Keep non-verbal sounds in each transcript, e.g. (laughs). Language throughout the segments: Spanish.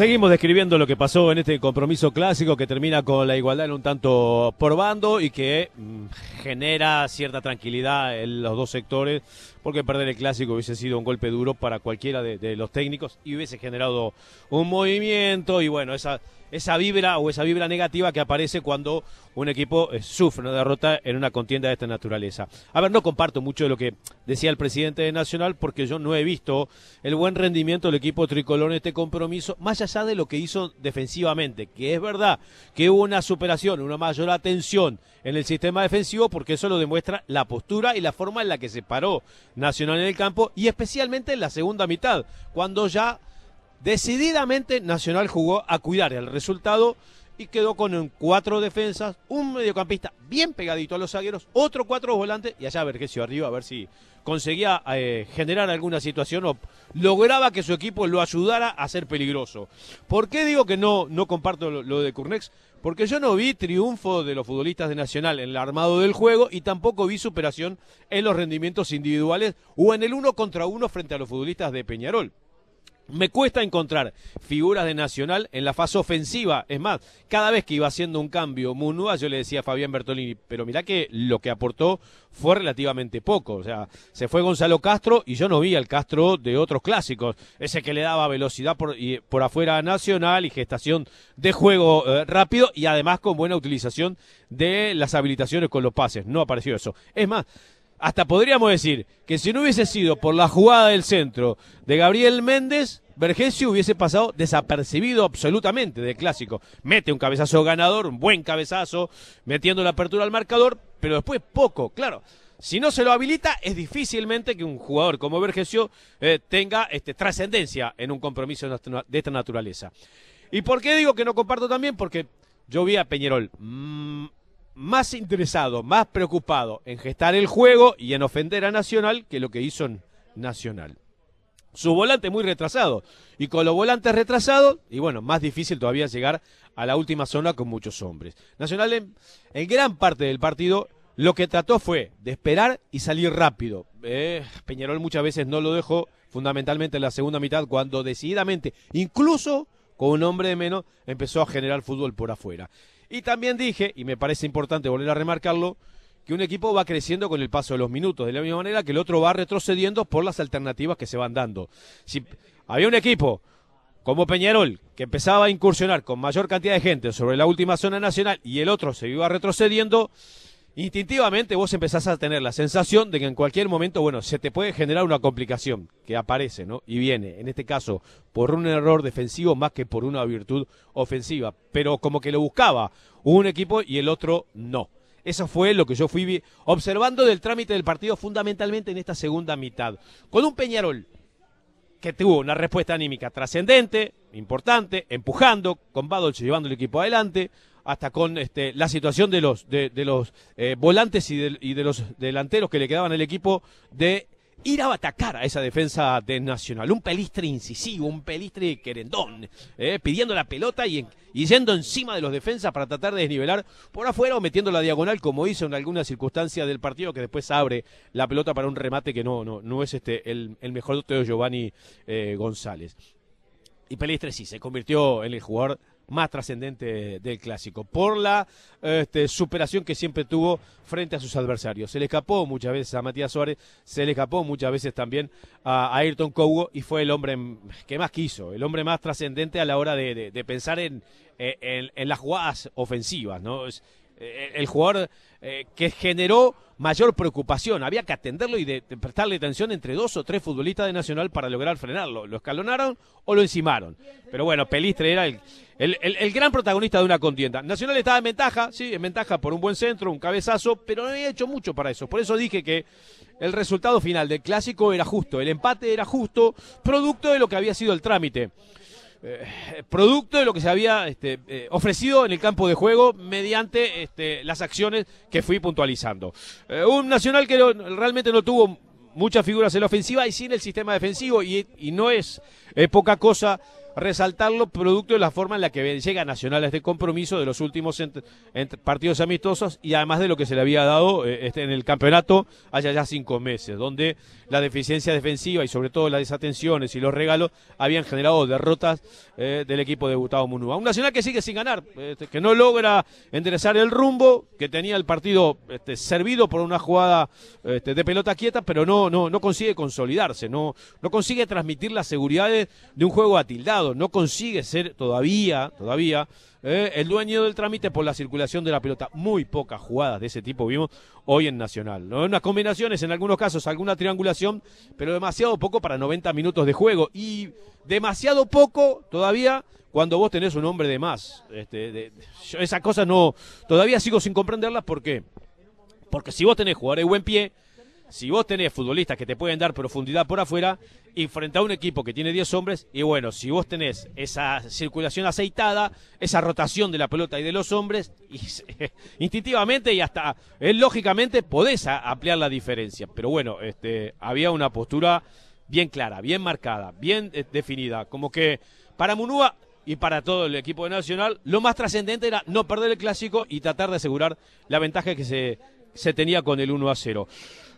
Seguimos describiendo lo que pasó en este compromiso clásico que termina con la igualdad en un tanto por bando y que mm, genera cierta tranquilidad en los dos sectores, porque perder el clásico hubiese sido un golpe duro para cualquiera de, de los técnicos y hubiese generado un movimiento y bueno, esa esa vibra o esa vibra negativa que aparece cuando un equipo eh, sufre una derrota en una contienda de esta naturaleza. A ver, no comparto mucho de lo que decía el presidente de Nacional porque yo no he visto el buen rendimiento del equipo tricolor en este compromiso, más allá de lo que hizo defensivamente, que es verdad que hubo una superación, una mayor atención en el sistema defensivo porque eso lo demuestra la postura y la forma en la que se paró Nacional en el campo y especialmente en la segunda mitad, cuando ya Decididamente Nacional jugó a cuidar el resultado y quedó con cuatro defensas, un mediocampista bien pegadito a los zagueros, otro cuatro volantes y allá Vergesio arriba a ver si conseguía eh, generar alguna situación o lograba que su equipo lo ayudara a ser peligroso. ¿Por qué digo que no, no comparto lo, lo de Curnex? Porque yo no vi triunfo de los futbolistas de Nacional en el armado del juego y tampoco vi superación en los rendimientos individuales o en el uno contra uno frente a los futbolistas de Peñarol. Me cuesta encontrar figuras de Nacional en la fase ofensiva. Es más, cada vez que iba haciendo un cambio Munúa, yo le decía a Fabián Bertolini, pero mirá que lo que aportó fue relativamente poco. O sea, se fue Gonzalo Castro y yo no vi al Castro de otros clásicos. Ese que le daba velocidad por, por afuera Nacional y gestación de juego eh, rápido y además con buena utilización de las habilitaciones con los pases. No apareció eso. Es más, hasta podríamos decir que si no hubiese sido por la jugada del centro de Gabriel Méndez, Vergesio hubiese pasado desapercibido absolutamente del clásico. Mete un cabezazo ganador, un buen cabezazo, metiendo la apertura al marcador, pero después poco, claro. Si no se lo habilita, es difícilmente que un jugador como Vergesio eh, tenga este, trascendencia en un compromiso de esta naturaleza. ¿Y por qué digo que no comparto también? Porque yo vi a Peñerol mmm, más interesado, más preocupado en gestar el juego y en ofender a Nacional que lo que hizo Nacional. Su volante muy retrasado. Y con los volantes retrasados, y bueno, más difícil todavía llegar a la última zona con muchos hombres. Nacional en, gran parte del partido lo que trató fue de esperar y salir rápido. Eh, Peñarol muchas veces no lo dejó, fundamentalmente en la segunda mitad, cuando decididamente, incluso con un hombre de menos, empezó a generar fútbol por afuera. Y también dije, y me parece importante volver a remarcarlo, que un equipo va creciendo con el paso de los minutos, de la misma manera que el otro va retrocediendo por las alternativas que se van dando. Si había un equipo como Peñarol, que empezaba a incursionar con mayor cantidad de gente sobre la última zona nacional y el otro se iba retrocediendo, instintivamente vos empezás a tener la sensación de que en cualquier momento, bueno, se te puede generar una complicación que aparece, ¿no? Y viene, en este caso, por un error defensivo más que por una virtud ofensiva, pero como que lo buscaba un equipo y el otro no. Eso fue lo que yo fui observando del trámite del partido fundamentalmente en esta segunda mitad. Con un Peñarol que tuvo una respuesta anímica trascendente, importante, empujando, con Badolce llevando el equipo adelante, hasta con este, la situación de los, de, los eh, volantes y de, y de los delanteros que le quedaban al equipo de ir a atacar a esa defensa de Nacional. Un pelistre incisivo, un pelistre querendón, eh, pidiendo la pelota y, y, yendo encima de los defensas para tratar de desnivelar por afuera o metiendo la diagonal como hizo en algunas circunstancias del partido que después abre la pelota para un remate que no, no, no es este el, el mejor de Giovanni eh, González. Y Pelistre sí, se convirtió en el jugador más trascendente del clásico, por la este, superación que siempre tuvo frente a sus adversarios. Se le escapó muchas veces a Matías Suárez, se le escapó muchas veces también a Ayrton Cougo y fue el hombre que más quiso, el hombre más trascendente a la hora de, pensar en, en, las jugadas ofensivas, ¿no? Eh, el jugador eh, que generó mayor preocupación. Había que atenderlo y de, prestarle atención entre dos o tres futbolistas de Nacional para lograr frenarlo. Lo escalonaron o lo encimaron. Pero bueno, Pelistre era el, el, gran protagonista de una contienda. Nacional estaba en ventaja, sí, en ventaja por un buen centro, un cabezazo, pero no había hecho mucho para eso. Por eso dije que el resultado final del clásico era justo, el empate era justo, producto de lo que había sido el trámite. Eh, producto de lo que se había este, eh, ofrecido en el campo de juego mediante este, las acciones que fui puntualizando. Eh, un Nacional que realmente no tuvo muchas figuras en la ofensiva y sin el sistema defensivo y, no es poca cosa resaltarlo producto de la forma en la que llega Nacional a este compromiso de los últimos partidos amistosos y además de lo que se le había dado eh, este, en el campeonato hace ya cinco meses, donde la deficiencia defensiva y sobre todo las desatenciones y los regalos habían generado derrotas eh, del equipo de Gustavo Munúa. Un Nacional que sigue sin ganar, este, que no logra enderezar el rumbo, que tenía el partido este, servido por una jugada de pelota quieta, pero no, no, no consigue consolidarse, no, no consigue transmitir las seguridades de un juego atildado, no consigue ser todavía, todavía eh, el dueño del trámite por la circulación de la pelota. Muy pocas jugadas de ese tipo vimos hoy en Nacional. Unas combinaciones, en algunos casos, alguna triangulación, pero demasiado poco para 90 minutos de juego. Y demasiado poco todavía cuando vos tenés un hombre de más. Este, esa cosa no. Todavía sigo sin comprenderla. ¿Por qué? Porque si vos tenés jugadores de buen pie si vos tenés futbolistas que te pueden dar profundidad por afuera y frente a un equipo que tiene 10 hombres, y bueno, si vos tenés esa circulación aceitada, esa rotación de la pelota y de los hombres, (laughs) instintivamente y hasta eh, lógicamente podés ampliar la diferencia. Pero bueno, este, había una postura bien clara, bien marcada, bien eh, definida, como que para Munúa y para todo el equipo de Nacional, lo más trascendente era no perder el clásico y tratar de asegurar la ventaja que se, se tenía con el 1 a 0.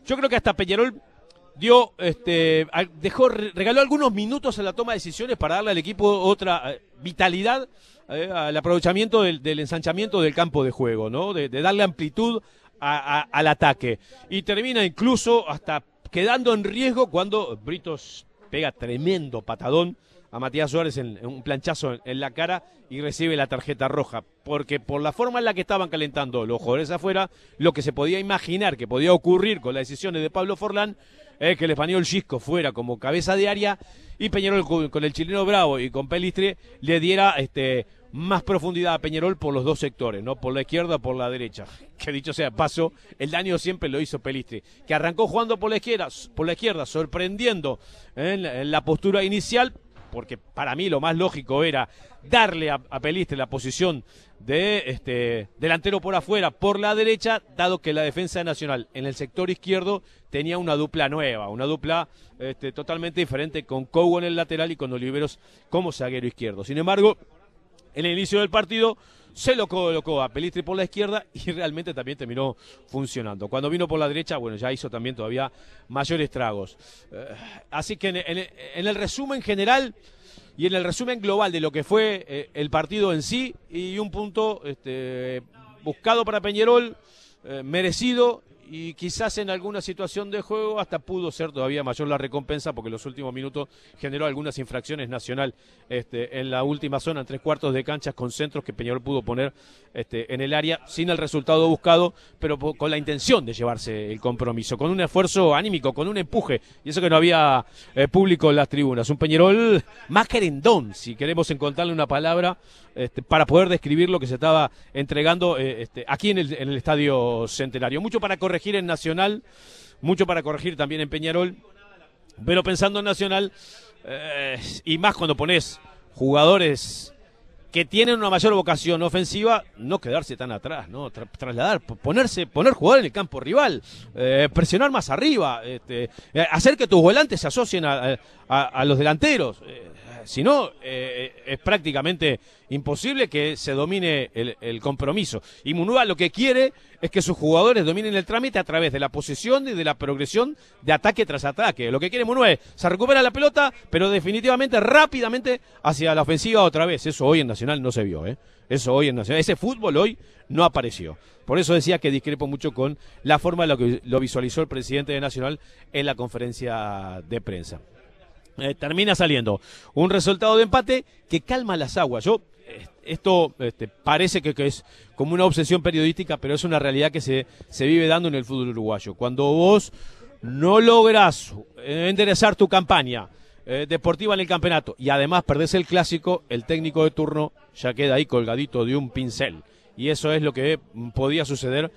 Yo creo que hasta Peñarol dio, este, dejó, regaló algunos minutos en la toma de decisiones para darle al equipo otra eh, vitalidad eh, al aprovechamiento del, ensanchamiento del campo de juego, ¿no? De, darle amplitud al ataque. Y termina incluso hasta quedando en riesgo cuando Britos pega tremendo patadón a Matías Suárez en, un planchazo en, la cara y recibe la tarjeta roja. Porque por la forma en la que estaban calentando los jugadores afuera, lo que se podía imaginar que podía ocurrir con las decisiones de Pablo Forlán es que el español Chisco fuera como cabeza de área y Peñarol con, el chileno Bravo y con Pelistre le diera este más profundidad a Peñarol por los dos sectores, ¿no? Por la izquierda por la derecha. (laughs) Que dicho sea paso, el daño siempre lo hizo Pelistre, que arrancó jugando por la izquierda, por la izquierda sorprendiendo en la postura inicial, porque para mí lo más lógico era darle a, Peliste la posición de este delantero por afuera, por la derecha, dado que la defensa nacional en el sector izquierdo tenía una dupla nueva, una dupla este, totalmente diferente con Cogo en el lateral y con Oliveros como zaguero izquierdo. Sin embargo, en el inicio del partido se lo colocó a Pelistri por la izquierda y (laughs) realmente también terminó funcionando. Cuando vino por la derecha, bueno, ya hizo también todavía mayores tragos. Eh, así que en, el resumen general y en el resumen global de lo que fue eh, el partido en sí y un punto este, buscado para Peñarol, eh, merecido y quizás en alguna situación de juego hasta pudo ser todavía mayor la recompensa porque en los últimos minutos generó algunas infracciones nacional este, en la última zona, en tres cuartos de canchas con centros que Peñarol pudo poner este, en el área sin el resultado buscado, pero con la intención de llevarse el compromiso, con un esfuerzo anímico, con un empuje, y eso que no había eh, público en las tribunas. Un Peñarol más querendón, si queremos encontrarle una palabra, este, para poder describir lo que se estaba entregando eh, este, aquí en el, Estadio Centenario. Mucho para corregir en Nacional, mucho para corregir también en Peñarol, pero pensando en Nacional, eh, y más cuando pones jugadores que tienen una mayor vocación ofensiva, no quedarse tan atrás, no trasladar, ponerse, poner jugador en el campo rival, eh, presionar más arriba, este, hacer que tus volantes se asocien a, los delanteros si no, eh, es prácticamente imposible que se domine el, compromiso. Y Munúa lo que quiere es que sus jugadores dominen el trámite a través de la posesión y de la progresión de ataque tras ataque. Lo que quiere Munúa es, se recupera la pelota, pero definitivamente rápidamente hacia la ofensiva otra vez. Eso hoy en Nacional no se vio, ¿eh? Eso hoy en Nacional, ese fútbol hoy no apareció. Por eso decía que discrepo mucho con la forma en la que lo visualizó el presidente de Nacional en la conferencia de prensa. Eh, termina saliendo un resultado de empate que calma las aguas. Yo eh, esto este, parece que, es como una obsesión periodística, pero es una realidad que se, se vive dando en el fútbol uruguayo. Cuando vos no logras eh, enderezar tu campaña deportiva en el campeonato y además perdés el clásico, el técnico de turno ya queda ahí colgadito de un pincel. Y eso es lo que podía suceder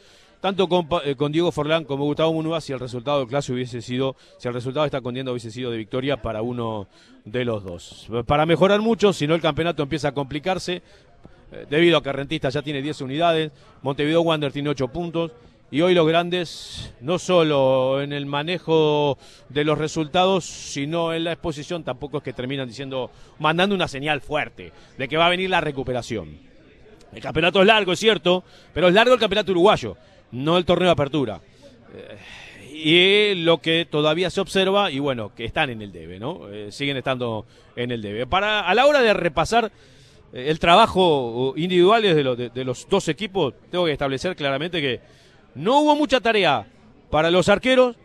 tanto eh, con, Diego Forlán como Gustavo Munúa si el resultado del clase hubiese sido, si el resultado de esta contienda hubiese sido de victoria para uno de los dos. Para mejorar mucho, si no el campeonato empieza a complicarse, eh, debido a que Rentista ya tiene 10 unidades, Montevideo Wander tiene 8 puntos y hoy los grandes, no solo en el manejo de los resultados, sino en la exposición, tampoco es que terminan diciendo, mandando una señal fuerte de que va a venir la recuperación. El campeonato es largo, es cierto, pero es largo el campeonato uruguayo, no el torneo de apertura. Eh, y lo que todavía se observa, y bueno, que están en el debe, ¿no? Eh, siguen estando en el debe. Para, a la hora de repasar eh, el trabajo individual de, de los dos equipos, tengo que establecer claramente que no hubo mucha tarea para los arqueros,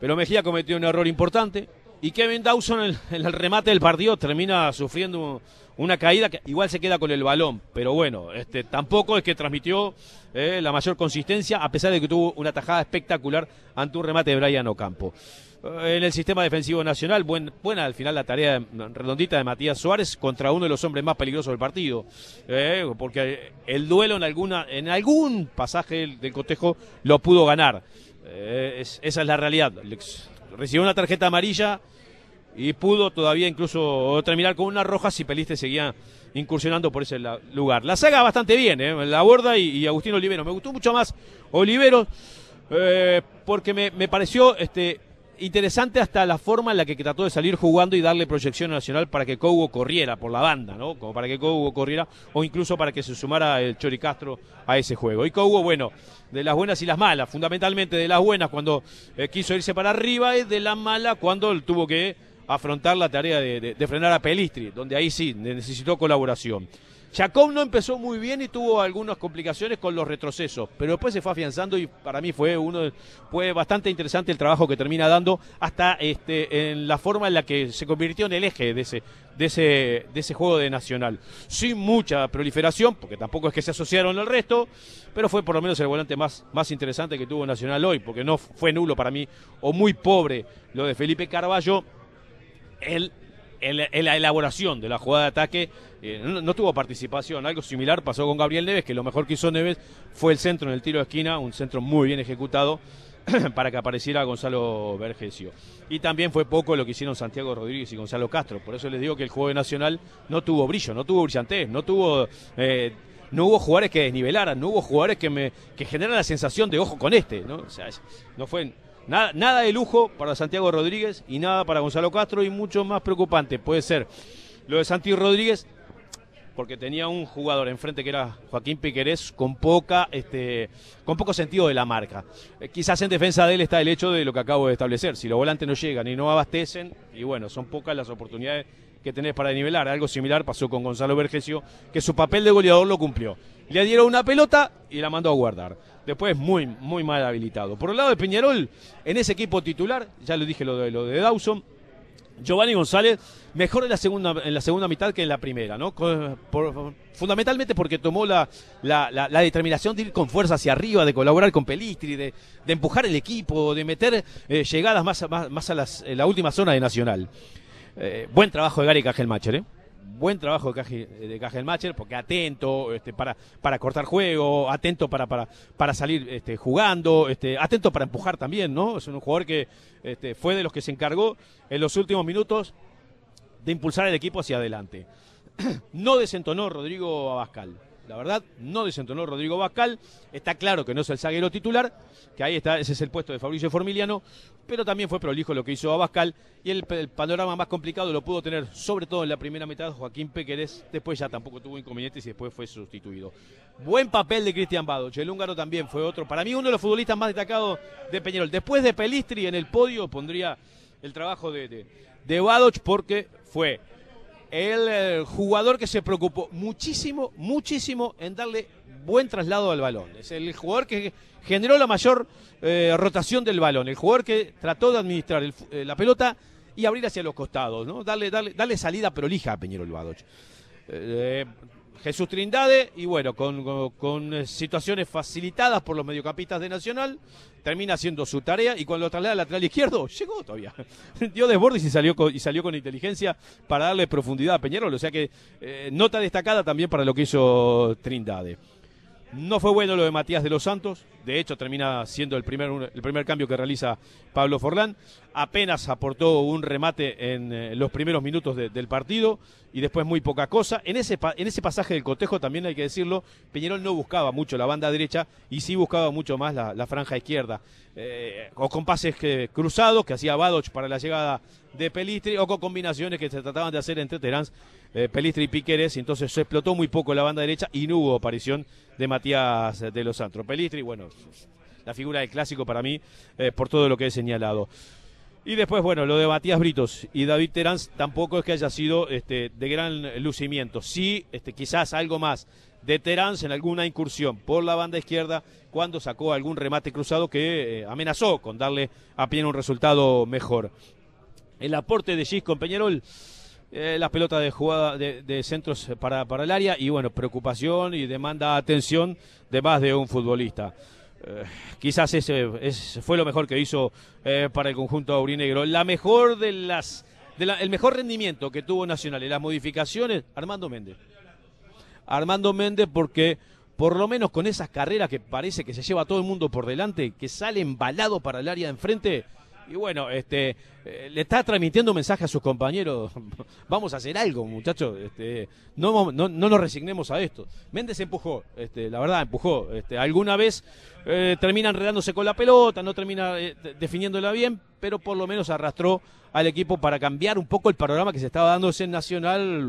pero Mejía cometió un error importante. Y Kevin Dawson en el, remate del partido termina sufriendo una caída que igual se queda con el balón. Pero bueno, este, tampoco es que transmitió eh, la mayor consistencia, a pesar de que tuvo una tajada espectacular ante un remate de Brian Ocampo. Eh, en el sistema defensivo nacional, buena al final la tarea redondita de Matías Suárez contra uno de los hombres más peligrosos del partido. Eh, porque el duelo en, alguna, en algún pasaje del, cotejo lo pudo ganar. esa es la realidad. Recibió una tarjeta amarilla y pudo todavía incluso terminar con una roja si Peliste seguía incursionando por ese lugar. La saga bastante bien, ¿eh? la borda y, Agustín Olivero. Me gustó mucho más Olivero eh, porque me, me, pareció este, interesante hasta la forma en la que trató de salir jugando y darle proyección nacional para que Cobo corriera por la banda, ¿no? Como para que Cobo corriera o incluso para que se sumara el Chori Castro a ese juego. Y Cobo, bueno, de las buenas y las malas, fundamentalmente de las buenas cuando eh, quiso irse para arriba y de las malas cuando tuvo que afrontar la tarea de, frenar a Pelistri, donde ahí sí necesitó colaboración. Jacob no empezó muy bien y tuvo algunas complicaciones con los retrocesos, pero después se fue afianzando y para mí fue uno fue bastante interesante el trabajo que termina dando hasta este en la forma en la que se convirtió en el eje de ese de ese de ese juego de Nacional, sin mucha proliferación, porque tampoco es que se asociaron al resto, pero fue por lo menos el volante más más interesante que tuvo Nacional hoy, porque no fue nulo para mí o muy pobre lo de Felipe Carballo el, la elaboración de la jugada de ataque eh, no, tuvo participación. Algo similar pasó con Gabriel Neves, que lo mejor que hizo Neves fue el centro en el tiro de esquina, un centro muy bien ejecutado (clears throat) para que apareciera Gonzalo Vergesio. Y también fue poco lo que hicieron Santiago Rodríguez y Gonzalo Castro. Por eso les digo que el juego de Nacional no tuvo brillo, no tuvo brillantez, no tuvo... Eh, no hubo jugadores que desnivelaran, no hubo jugadores que me que generan la sensación de ojo con este, ¿no? O sea, no fue Nada, nada de lujo para Santiago Rodríguez y nada para Gonzalo Castro y mucho más preocupante puede ser lo de Santi Rodríguez porque tenía un jugador enfrente que era Joaquín Piquerés con poca este con poco sentido de la marca. Eh, quizás en defensa de él está el hecho de lo que acabo de establecer, si los volantes no llegan y no abastecen y bueno, son pocas las oportunidades que tenés para nivelar. Algo similar pasó con Gonzalo Vergesio, que su papel de goleador lo cumplió. Le dieron una pelota y la mandó a guardar. Después muy, muy mal habilitado. Por el lado de Peñarol, en ese equipo titular, ya le dije lo de, lo de Dawson, Giovanni González mejor en la segunda en la segunda mitad que en la primera, ¿no? fundamentalmente porque tomó la, la, determinación de ir con fuerza hacia arriba, de colaborar con Pelistri, de, de empujar el equipo, de meter eh, llegadas más, más, más a las, la última zona de Nacional. Eh, buen trabajo de Gary Cajelmacher, ¿eh? Buen trabajo de, Cajelmacher, porque atento este, para, para cortar juego, atento para, para, para salir este, jugando, este, atento para empujar también, ¿no? Es un jugador que fue de los que se encargó en los últimos minutos de impulsar el equipo hacia adelante. (clears throat) no desentonó Rodrigo Abascal. La verdad, no desentonó Rodrigo Bascal. Está claro que no es el zaguero titular, que ahí está, ese es el puesto de Fabricio Formiliano, pero también fue prolijo lo que hizo Abascal. Y el, panorama más complicado lo pudo tener, sobre todo en la primera mitad, Joaquín Pequerés. Después ya tampoco tuvo inconvenientes y después fue sustituido. Buen papel de Cristian Badoch. El húngaro también fue otro. Para mí, uno de los futbolistas más destacados de Peñarol. Después de Pelistri en el podio, pondría el trabajo de, de, de Badoch porque fue el jugador que se preocupó muchísimo, muchísimo en darle buen traslado al balón. Es el jugador que generó la mayor eh, rotación del balón, el jugador que trató de administrar eh, la pelota y abrir hacia los costados, ¿no? Darle, darle, darle salida prolija a Peñero Badoch. Jesús Trindade, y bueno, con, eh, situaciones facilitadas por los mediocampistas de Nacional, termina haciendo su tarea y cuando lo traslada al lateral izquierdo, (laughs) llegó todavía. (laughs) Dio desbordes y salió con, y salió con inteligencia para darle profundidad a Peñarol, o sea que eh, nota destacada también para lo que hizo Trindade. No fue bueno lo de Matías de los Santos, de hecho termina siendo el primer, el primer cambio que realiza Pablo Forlán. Apenas aportó un remate en eh, los primeros minutos del partido y después muy poca cosa. En ese, en ese pasaje del cotejo también hay que decirlo, Peñarol no buscaba mucho la banda derecha y sí buscaba mucho más la, franja izquierda. Eh, o con pases cruzados que hacía Badoch para la llegada de Pelistri o con combinaciones que se trataban de hacer entre Terán, eh, Pelistri y Piqueres. Entonces se explotó muy poco la banda derecha y no hubo aparición de Matías de los Santos. Pelistri, bueno, la figura del clásico para mí eh, por todo lo que he señalado. Y después, bueno, lo de Matías Britos y David Terán tampoco es que haya sido este, de gran lucimiento. Sí, este, quizás algo más de Terán en alguna incursión por la banda izquierda cuando sacó algún remate cruzado que eh, amenazó con darle a pie un resultado mejor. El aporte de Gis con Peñarol, eh, las pelotas de jugada de, centros para, para, el área y bueno, preocupación y demanda atención de más de un futbolista. Eh, quizás ese, fue lo mejor que hizo eh, para el conjunto aurinegro. La mejor de las, el mejor rendimiento que tuvo Nacional y las modificaciones, Armando Méndez. Armando Méndez porque por lo menos con esas carreras que parece que se lleva todo el mundo por delante, que sale embalado para el área de enfrente, y bueno, este, eh, le está transmitiendo un mensaje a sus compañeros. (laughs) Vamos a hacer algo, muchachos. Este, no, no, nos resignemos a esto. Méndez empujó, este, la verdad, empujó. Este, alguna vez eh, termina enredándose con la pelota, no termina eh, definiéndola bien, pero por lo menos arrastró al equipo para cambiar un poco el panorama que se estaba dando en Nacional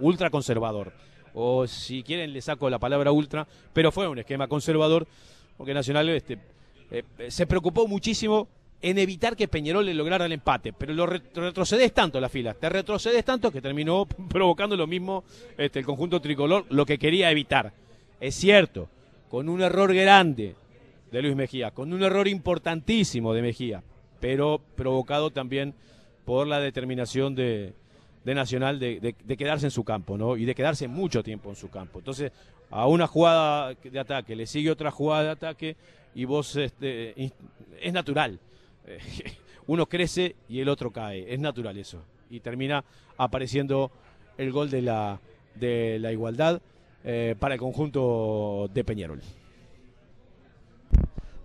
ultra conservador. O si quieren, le saco la palabra ultra, pero fue un esquema conservador, porque Nacional este, se preocupó muchísimo en evitar que Peñarol le lograra el empate, pero lo retrocedes tanto la fila, te retrocedes tanto que terminó (laughs) provocando lo mismo este, el conjunto tricolor, lo que quería evitar. Es cierto, con un error grande de Luis Mejía, con un error importantísimo de Mejía, pero provocado también por la determinación de, Nacional de, quedarse en su campo, ¿no? Y de quedarse mucho tiempo en su campo. Entonces, a una jugada de ataque le sigue otra jugada de ataque y vos este, es natural (laughs) uno crece y el otro cae. Es natural eso. Y termina apareciendo el gol de la, de la igualdad eh, para el conjunto de Peñarol.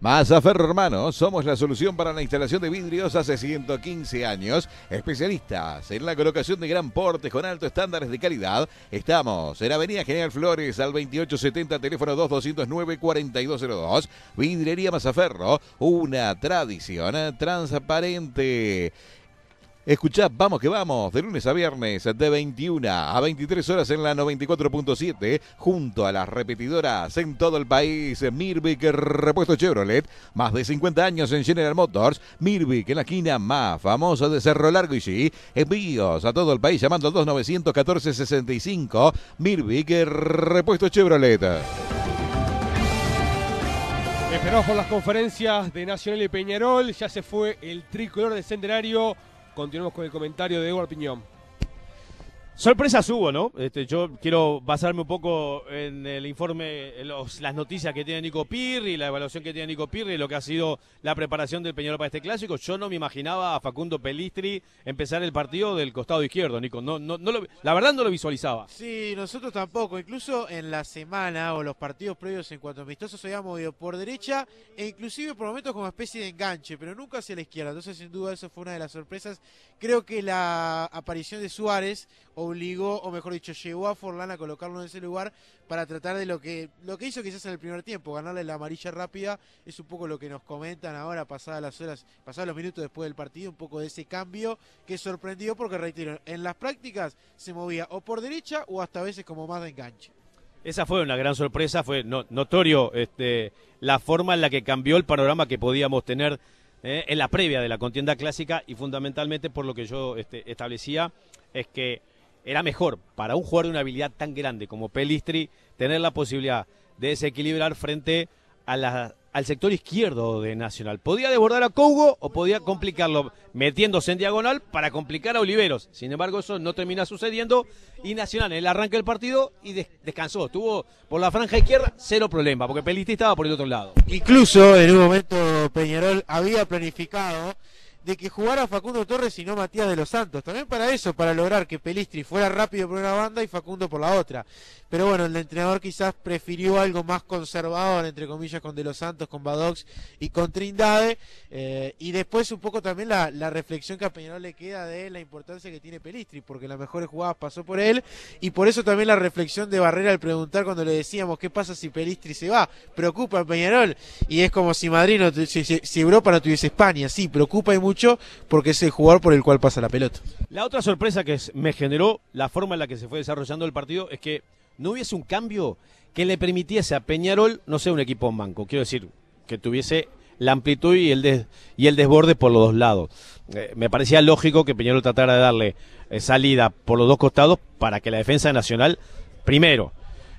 Ferro Hermanos, somos la solución para la instalación de vidrios hace 115 años. Especialistas en la colocación de gran porte con altos estándares de calidad. Estamos en Avenida General Flores al 2870, teléfono 2209-4202. Vidrería Mazaferro, una tradición transparente. Escuchá, vamos que vamos, de lunes a viernes, de 21 a 23 horas en la 94.7, junto a las repetidoras en todo el país. Mirvik Repuesto Chevrolet, más de 50 años en General Motors. Mirvik en la esquina más famosa de Cerro Largo y sí, envíos a todo el país llamando al 2914 65. Mirvik Repuesto Chevrolet. Esperamos por las conferencias de Nacional y Peñarol. Ya se fue el tricolor del centenario. Continuamos con el comentario de Eduardo Piñón. Sorpresas hubo, ¿no? Este, yo quiero basarme un poco en el informe, en las noticias que tiene Nico Pirri, la evaluación que tiene Nico Pirri, lo que ha sido la preparación del Peñarol para este clásico. Yo no me imaginaba a Facundo Pelistri empezar el partido del costado izquierdo, Nico. No, no, no la verdad no lo visualizaba. Sí, nosotros tampoco. Incluso en la semana o los partidos previos en cuanto a amistosos se había movido por derecha e inclusive por momentos como especie de enganche, pero nunca hacia la izquierda. Entonces, sin duda, eso fue una de las sorpresas. Creo que la aparición de Suárez obligó, o mejor dicho, llevó a Forlán a colocarlo en ese lugar para tratar de lo que lo que hizo quizás en el primer tiempo, ganarle la amarilla rápida, es un poco lo que nos comentan ahora, pasadas las horas, pasados los minutos después del partido, un poco de ese cambio que sorprendió porque, reitero, en las prácticas se movía o por derecha o hasta a veces como más de enganche. Esa fue una gran sorpresa, fue notorio este, la forma en la que cambió el panorama que podíamos tener eh, en la previa de la contienda clásica y fundamentalmente por lo que yo este, establecía es que era mejor para un jugador de una habilidad tan grande como Pelistri tener la posibilidad de desequilibrar frente a la, al sector izquierdo de Nacional. Podía desbordar a Cougo o podía complicarlo metiéndose en diagonal para complicar a Oliveros. Sin embargo, eso no termina sucediendo y Nacional en el arranque del partido y descansó. Tuvo por la franja izquierda cero problema porque Pelistri estaba por el otro lado. Incluso en un momento Peñarol había planificado de que jugara Facundo Torres y no Matías de los Santos. También para eso, para lograr que Pelistri fuera rápido por una banda y Facundo por la otra. Pero bueno, el entrenador quizás prefirió algo más conservador, entre comillas, con De los Santos, con Badox y con Trindade. Eh, y después un poco también la, la, reflexión que a Peñarol le queda de la importancia que tiene Pelistri, porque las mejores jugadas pasó por él. Y por eso también la reflexión de Barrera al preguntar cuando le decíamos qué pasa si Pelistri se va. Preocupa a Peñarol. Y es como si Madrid no, si, si Europa no tuviese España. Sí, preocupa y porque es el jugador por el cual pasa la pelota. La otra sorpresa que me generó la forma en la que se fue desarrollando el partido es que no hubiese un cambio que le permitiese a Peñarol, no sé, un equipo en banco, quiero decir, que tuviese la amplitud y el, y el desborde por los dos lados. Eh, me parecía lógico que Peñarol tratara de darle eh, salida por los dos costados para que la defensa nacional, primero,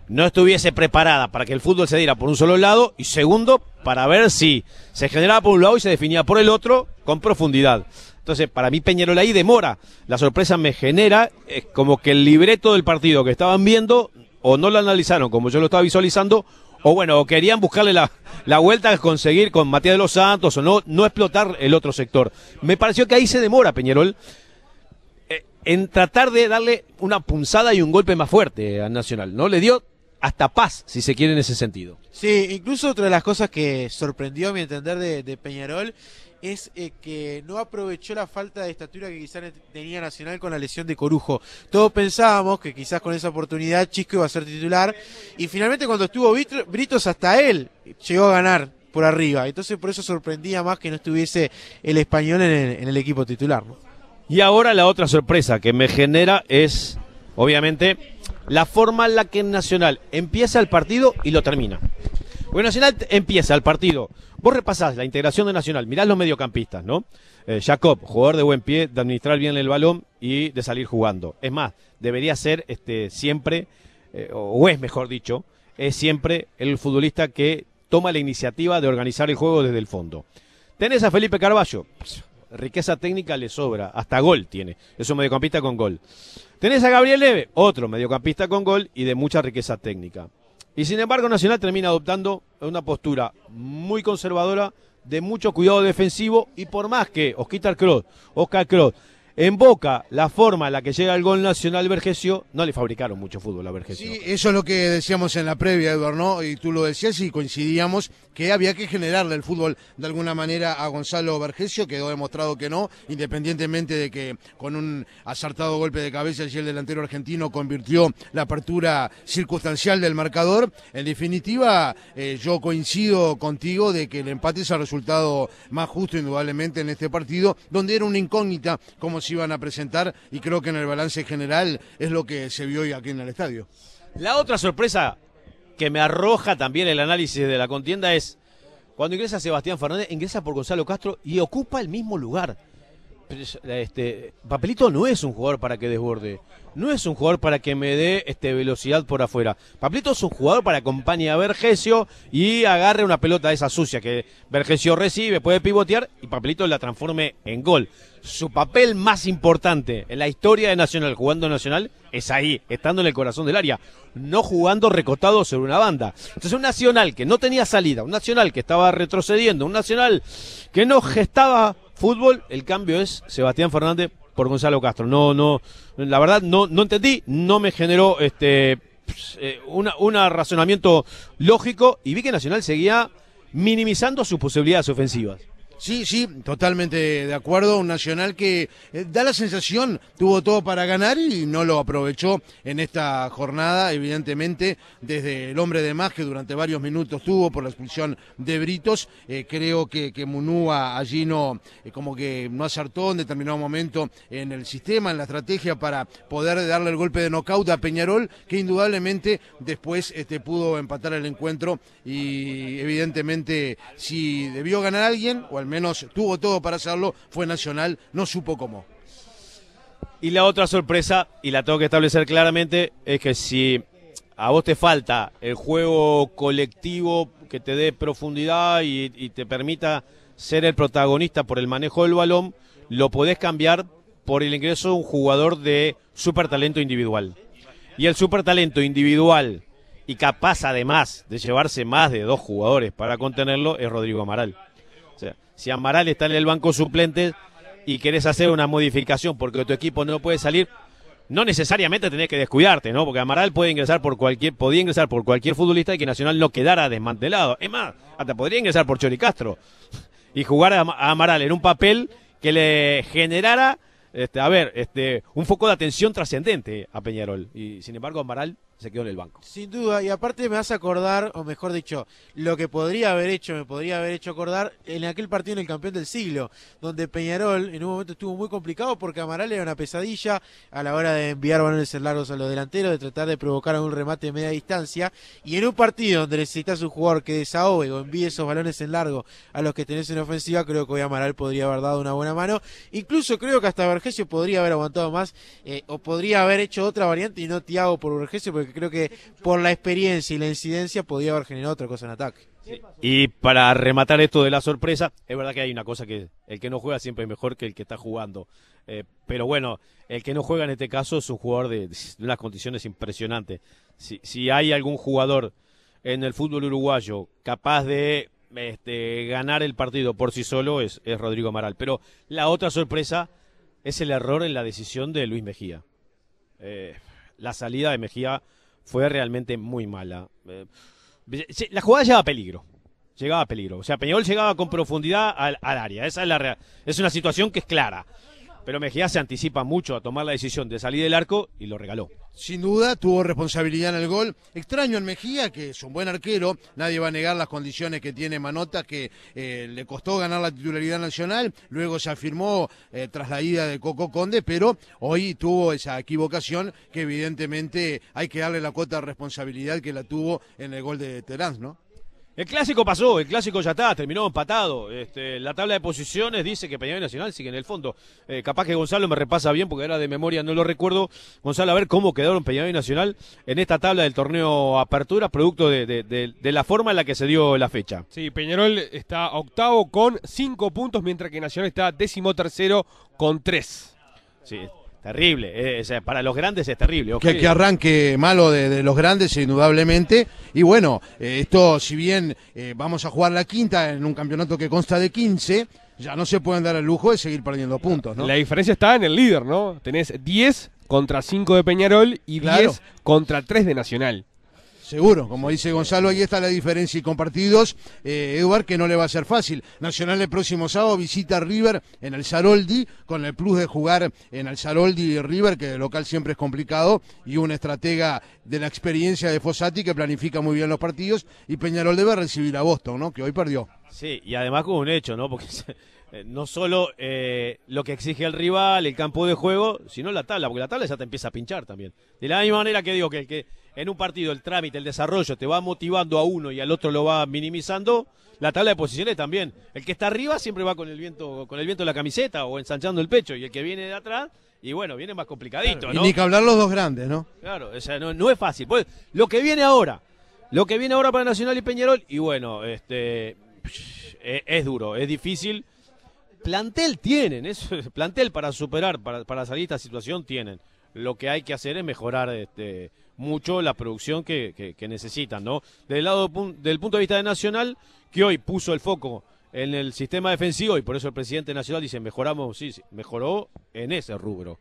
no estuviese preparada para que el fútbol se diera por un solo lado y segundo, para ver si se generaba por un lado y se definía por el otro con profundidad. Entonces, para mí Peñarol ahí demora. La sorpresa me genera es como que el libreto del partido que estaban viendo o no lo analizaron como yo lo estaba visualizando o bueno, o querían buscarle la, la vuelta a conseguir con Matías de los Santos o no, no explotar el otro sector. Me pareció que ahí se demora Peñarol eh, en tratar de darle una punzada y un golpe más fuerte al Nacional, ¿no? Le dio hasta paz, si se quiere, en ese sentido. Sí, incluso otra de las cosas que sorprendió a mi entender de, Peñarol es eh, que no aprovechó la falta de estatura que quizás tenía Nacional con la lesión de Corujo. Todos pensábamos que quizás con esa oportunidad Chisco iba a ser titular y finalmente cuando estuvo Britos hasta él llegó a ganar por arriba. Entonces por eso sorprendía más que no estuviese el español en el, equipo titular. Y ahora la otra sorpresa que me genera es, obviamente, la forma en la que Nacional empieza el partido y lo termina. Porque Nacional empieza el partido. Vos repasás la integración de Nacional, mirás los mediocampistas, ¿no? Eh, Jacob, jugador de buen pie, de administrar bien el balón y de salir jugando. Es más, debería ser este, siempre, eh, o es mejor dicho, es siempre el futbolista que toma la iniciativa de organizar el juego desde el fondo. Tenés a Felipe Carballo, riqueza técnica le sobra, hasta gol tiene, es un mediocampista con gol. Tenés a Gabriel Leve, otro mediocampista con gol y de mucha riqueza técnica. Y sin embargo, Nacional termina adoptando una postura muy conservadora, de mucho cuidado defensivo, y por más que Oscar Kroos, Oscar Kroos en Boca, la forma en la que llega el gol nacional Vergesio, no le fabricaron mucho fútbol a Vergesio. Sí, eso es lo que decíamos en la previa, Eduardo, ¿no? Y tú lo decías y coincidíamos que había que generarle el fútbol de alguna manera a Gonzalo Vergesio, quedó demostrado que no, independientemente de que con un acertado golpe de cabeza y el delantero argentino convirtió la apertura circunstancial del marcador. En definitiva, eh, yo coincido contigo de que el empate es el resultado más justo indudablemente en este partido, donde era una incógnita como iban a presentar y creo que en el balance general es lo que se vio hoy aquí en el estadio. La otra sorpresa que me arroja también el análisis de la contienda es cuando ingresa Sebastián Fernández, ingresa por Gonzalo Castro y ocupa el mismo lugar. Este, Papelito no es un jugador para que desborde, no es un jugador para que me dé este, velocidad por afuera. Papelito es un jugador para acompañar a Vergesio y agarre una pelota de esa sucia que Vergesio recibe, puede pivotear y Papelito la transforme en gol su papel más importante en la historia de Nacional jugando Nacional es ahí, estando en el corazón del área, no jugando recostado sobre una banda. Entonces un Nacional que no tenía salida, un Nacional que estaba retrocediendo, un Nacional que no gestaba fútbol, el cambio es Sebastián Fernández por Gonzalo Castro. No, no, la verdad no, no entendí, no me generó este eh, un razonamiento lógico y vi que Nacional seguía minimizando sus posibilidades ofensivas. Sí, sí, totalmente de acuerdo. Un Nacional que eh, da la sensación, tuvo todo para ganar y no lo aprovechó en esta jornada, evidentemente, desde el hombre de más que durante varios minutos tuvo por la expulsión de Britos. Eh, creo que, que Munúa allí no, eh, como que no acertó en determinado momento en el sistema, en la estrategia para poder darle el golpe de nocaut a Peñarol, que indudablemente después este, pudo empatar el encuentro y evidentemente si debió ganar alguien, o al menos tuvo todo para hacerlo, fue Nacional, no supo cómo. Y la otra sorpresa, y la tengo que establecer claramente, es que si a vos te falta el juego colectivo que te dé profundidad y, te permita ser el protagonista por el manejo del balón, lo podés cambiar por el ingreso de un jugador de super talento individual. Y el super talento individual y capaz además de llevarse más de dos jugadores para contenerlo es Rodrigo Amaral. Si Amaral está en el banco suplente, y querés hacer una modificación porque tu equipo no puede salir, no necesariamente tenés que descuidarte, ¿no? Porque Amaral puede ingresar por cualquier, podía ingresar por cualquier futbolista y que Nacional no quedara desmantelado. Es más, hasta podría ingresar por Chori Castro y jugar a Amaral en un papel que le generara, este, a ver, este, un foco de atención trascendente a Peñarol. Y sin embargo, Amaral se quedó en el banco. Sin duda, y aparte me a acordar, o mejor dicho, lo que podría haber hecho, me podría haber hecho acordar en aquel partido en el campeón del siglo, donde Peñarol en un momento estuvo muy complicado porque Amaral era una pesadilla a la hora de enviar balones largos a los delanteros, de tratar de provocar un remate de media distancia, y en un partido donde necesitas un jugador que desahogue o envíe esos balones en largo a los que tenés en ofensiva, creo que hoy Amaral podría haber dado una buena mano. Incluso creo que hasta Vergesio podría haber aguantado más, eh, o podría haber hecho otra variante y no Tiago por Vergesio, porque creo que por la experiencia y la incidencia podía haber generado otra cosa en ataque. Y para rematar esto de la sorpresa, es verdad que hay una cosa que el que no juega siempre es mejor que el que está jugando. Eh, pero bueno, el que no juega en este caso es un jugador de, de unas condiciones impresionantes. Si, si hay algún jugador en el fútbol uruguayo capaz de este, ganar el partido por sí solo, es, es Rodrigo Amaral. Pero la otra sorpresa es el error en la decisión de Luis Mejía. Eh, la salida de Mejía fue realmente muy mala. Eh, la jugada llegaba a peligro. Llegaba a peligro. O sea, Peñarol llegaba con profundidad al, al área. Esa es la. Es una situación que es clara. Pero Mejía se anticipa mucho a tomar la decisión de salir del arco y lo regaló. Sin duda tuvo responsabilidad en el gol. Extraño en Mejía, que es un buen arquero. Nadie va a negar las condiciones que tiene Manota, que eh, le costó ganar la titularidad nacional. Luego se afirmó eh, tras la ida de Coco Conde, pero hoy tuvo esa equivocación que evidentemente hay que darle la cuota de responsabilidad que la tuvo en el gol de Terán, ¿no? El clásico pasó, el clásico ya está, terminó empatado. Este, la tabla de posiciones dice que Peñarol Nacional sigue en el fondo. Eh, capaz que Gonzalo me repasa bien porque era de memoria, no lo recuerdo. Gonzalo, a ver cómo quedaron Peñarol Nacional en esta tabla del torneo Apertura, producto de, de, de, de la forma en la que se dio la fecha. Sí, Peñarol está octavo con cinco puntos, mientras que Nacional está décimo tercero con tres. Sí, Terrible, eh, o sea, para los grandes es terrible. Okay. Que, que, arranque malo de, de, los grandes, indudablemente. Y bueno, eh, esto, si bien eh, vamos a jugar la quinta en un campeonato que consta de 15, ya no se pueden dar el lujo de seguir perdiendo puntos, ¿no? La diferencia está en el líder, ¿no? Tenés 10 contra 5 de Peñarol y claro. 10 contra 3 de Nacional. Seguro, como dice Gonzalo, ahí está la diferencia y compartidos. Eh, Eduard, que no le va a ser fácil. Nacional el próximo sábado visita a River en el Zaroldi, con el plus de jugar en el Zaroldi y River, que de local siempre es complicado, y un estratega de la experiencia de Fossati que planifica muy bien los partidos. Y Peñarol debe recibir a Boston, ¿no? Que hoy perdió. Sí, y además con un hecho, ¿no? Porque (laughs) no solo eh, lo que exige el rival, el campo de juego, sino la tabla, porque la tabla ya te empieza a pinchar también. De la misma manera que digo que, que en un partido el trámite, el desarrollo te va motivando a uno y al otro lo va minimizando, la tabla de posiciones también. El que está arriba siempre va con el viento, con el viento de la camiseta o ensanchando el pecho, y el que viene de atrás, y bueno, viene más complicadito, claro, ¿no? Y ni que hablar los dos grandes, ¿no? Claro, o sea, no, no es fácil. Pues, lo que viene ahora, lo que viene ahora para Nacional y Peñarol, y bueno, este es, es duro, es difícil. Plantel tienen, es plantel para superar, para, para salir de esta situación tienen. Lo que hay que hacer es mejorar este, mucho la producción que, que, que necesitan, ¿no? Del lado del punto de vista de Nacional, que hoy puso el foco en el sistema defensivo y por eso el presidente nacional dice mejoramos, sí, sí mejoró en ese rubro.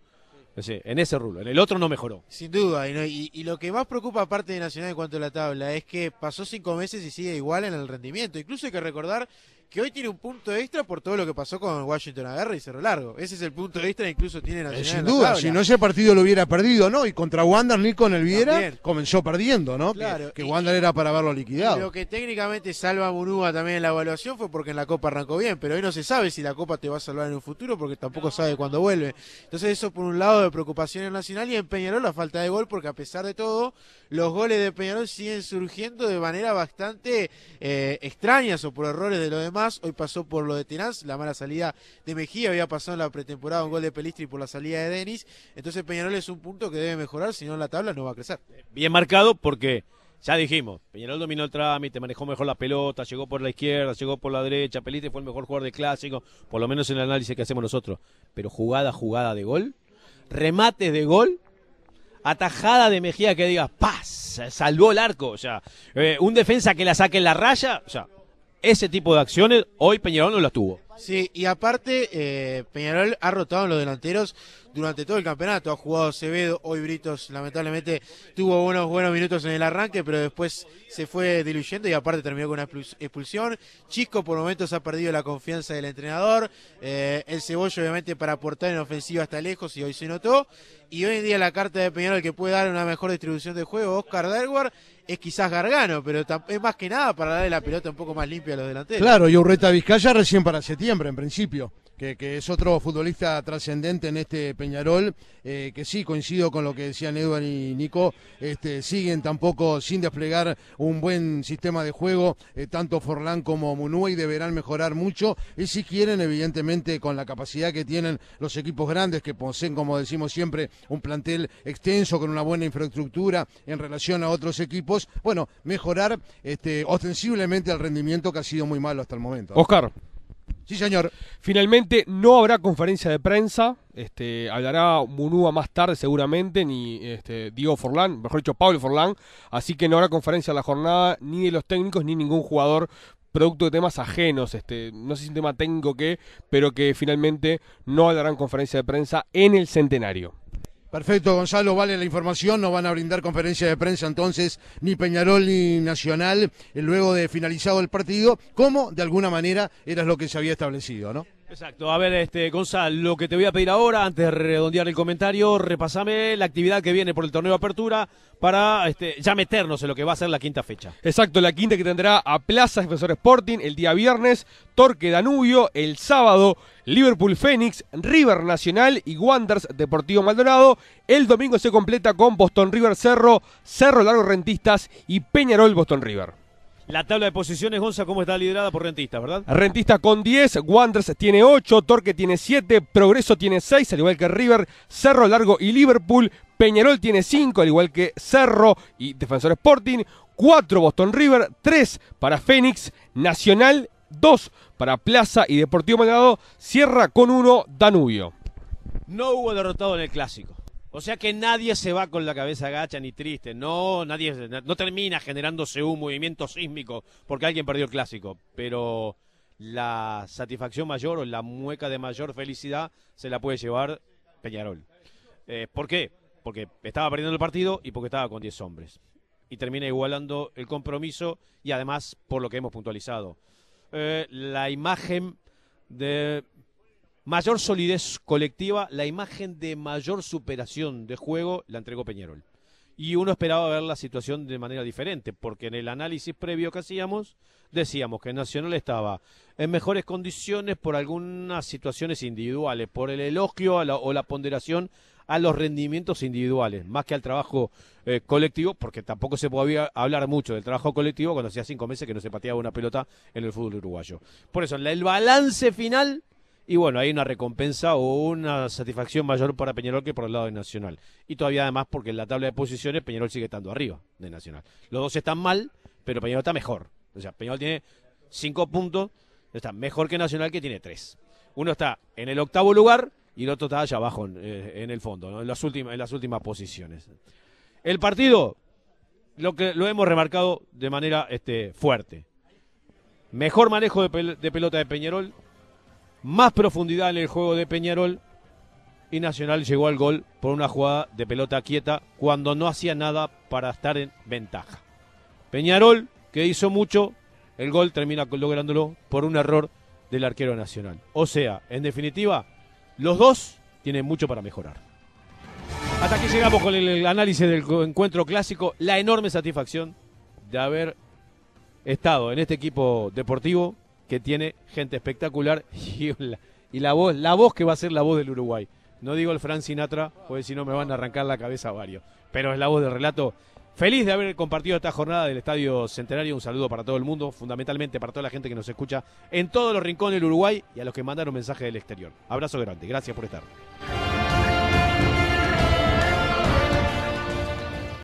En ese rubro, en el otro no mejoró. Sin duda, y, no, y, y, lo que más preocupa aparte de Nacional en cuanto a la tabla es que pasó cinco meses y sigue igual en el rendimiento. Incluso hay que recordar que hoy tiene un punto extra por todo lo que pasó con Washington Agarra y Cerro Largo. Ese es el punto extra, incluso tiene Nacional. Eh, sin duda, si no ese partido lo hubiera perdido, ¿no? Y contra Wander ni con el Viera también. comenzó perdiendo, ¿no? Claro. Que, que Wander era para verlo liquidado. lo que técnicamente salva a Munúa también en la evaluación fue porque en la Copa arrancó bien, pero hoy no se sabe si la Copa te va a salvar en un futuro porque tampoco sabe cuándo vuelve. Entonces eso por un lado de preocupación en Nacional y en Peñarol la falta de gol porque a pesar de todo los goles de Peñarol siguen surgiendo de manera bastante eh, extrañas o por errores de lo demás. Hoy pasó por lo de Tenaz, la mala salida de Mejía, había pasado en la pretemporada un gol de Pelistri por la salida de Denis. Entonces Peñarol es un punto que debe mejorar, si no la tabla no va a crecer. Bien marcado porque ya dijimos, Peñarol dominó el trámite, manejó mejor la pelota, llegó por la izquierda, llegó por la derecha, Pelistri fue el mejor jugador de clásico, por lo menos en el análisis que hacemos nosotros. Pero jugada, jugada de gol, remates de gol, atajada de Mejía que digas, ¡paz! Salvó el arco. O sea, eh, un defensa que la saque en la raya. O sea, ese tipo de acciones hoy Peñarol no las tuvo. Sí, y aparte, eh, Peñarol ha rotado en los delanteros durante todo el campeonato. Ha jugado Acevedo, hoy Britos lamentablemente tuvo unos buenos minutos en el arranque, pero después se fue diluyendo y aparte terminó con una expul- expulsión. Chisco por momentos ha perdido la confianza del entrenador. Eh, el Cebollo obviamente para aportar en ofensiva hasta lejos y hoy se notó. Y hoy en día la carta de Peñarol que puede dar una mejor distribución de juego, Oscar Delguar, es quizás Gargano, pero es más que nada para darle la pelota un poco más limpia a los delanteros. Claro, y Urreta Vizcaya recién para septiembre, en principio, que, es otro futbolista trascendente en este Peñarol, eh, que sí, coincido con lo que decían Edward y Nico, este, siguen tampoco sin desplegar un buen sistema de juego, eh, tanto Forlán como Munúa, y deberán mejorar mucho, y si quieren, evidentemente, con la capacidad que tienen los equipos grandes, que poseen, como decimos siempre, un plantel extenso, con una buena infraestructura en relación a otros equipos, bueno, mejorar este, ostensiblemente el rendimiento que ha sido muy malo hasta el momento. Oscar, Sí, señor. finalmente no habrá conferencia de prensa. Este, hablará Munúa más tarde seguramente, ni este, Diego Forlán, mejor dicho, Pablo Forlán. Así que no habrá conferencia en la jornada ni de los técnicos ni ningún jugador producto de temas ajenos, este, no sé si un tema técnico que, pero que finalmente no hablarán conferencia de prensa en el centenario. Perfecto, Gonzalo, vale la información. No van a brindar conferencia de prensa entonces ni Peñarol ni Nacional eh, luego de finalizado el partido, como de alguna manera era lo que se había establecido, ¿no? Exacto. A ver, este, Gonzalo, lo que te voy a pedir ahora, antes de redondear el comentario, repasame la actividad que viene por el torneo de apertura para este, ya meternos en lo que va a ser la quinta fecha. Exacto, la quinta que tendrá a Plaza Defensor Sporting el día viernes, Torque Danubio el sábado, Liverpool Fénix, River Nacional y Wanderers Deportivo Maldonado. El domingo se completa con Boston River Cerro, Cerro Largo Rentistas y Peñarol Boston River. La tabla de posiciones, Gonza, ¿cómo está liderada por rentistas, verdad? Rentista con 10, Wanderers tiene 8, Torque tiene 7, Progreso tiene 6, al igual que River, Cerro Largo y Liverpool, Peñarol tiene 5, al igual que Cerro y Defensor Sporting, 4 Boston River, 3 para Fénix, Nacional, 2 para Plaza y Deportivo Maldonado, cierra con 1 Danubio. No hubo derrotado en el clásico. O sea que nadie se va con la cabeza gacha ni triste. No, nadie no termina generándose un movimiento sísmico porque alguien perdió el clásico. Pero la satisfacción mayor o la mueca de mayor felicidad se la puede llevar Peñarol. Eh, ¿Por qué? Porque estaba perdiendo el partido y porque estaba con 10 hombres. Y termina igualando el compromiso y además por lo que hemos puntualizado. Eh, la imagen de mayor solidez colectiva, la imagen de mayor superación de juego la entregó Peñarol. Y uno esperaba ver la situación de manera diferente, porque en el análisis previo que hacíamos decíamos que Nacional estaba en mejores condiciones por algunas situaciones individuales, por el elogio a la- o la ponderación a los rendimientos individuales, más que al trabajo eh, colectivo, porque tampoco se podía hablar mucho del trabajo colectivo cuando hacía cinco meses que no se pateaba una pelota en el fútbol uruguayo. Por eso, el balance final y bueno, hay una recompensa o una satisfacción mayor para Peñarol que por el lado de Nacional. Y todavía además porque en la tabla de posiciones Peñarol sigue estando arriba de Nacional. Los dos están mal, pero Peñarol está mejor. O sea, Peñarol tiene cinco puntos, está mejor que Nacional que tiene tres. Uno está en el octavo lugar y el otro está allá abajo en, eh, el fondo, ¿no? en, las últimas, en las últimas posiciones. El partido, lo que lo hemos remarcado de manera este, fuerte. Mejor manejo de pelota de Peñarol, más profundidad en el juego de Peñarol y Nacional llegó al gol por una jugada de pelota quieta cuando no hacía nada para estar en ventaja. Peñarol, que hizo mucho, el gol termina lográndolo por un error del arquero nacional. O sea, en definitiva, los dos tienen mucho para mejorar. Hasta aquí llegamos con el análisis del encuentro clásico, la enorme satisfacción de haber estado en este equipo deportivo que tiene gente espectacular (laughs) y la, voz, la voz que va a ser la voz del Uruguay. No digo el Fran Sinatra, porque si no me van a arrancar la cabeza varios, pero es la voz del relato. Feliz de haber compartido esta jornada del Estadio Centenario. Un saludo para todo el mundo, fundamentalmente para toda la gente que nos escucha en todos los rincones del Uruguay y a los que mandaron mensaje del exterior. Abrazo grande, gracias por estar.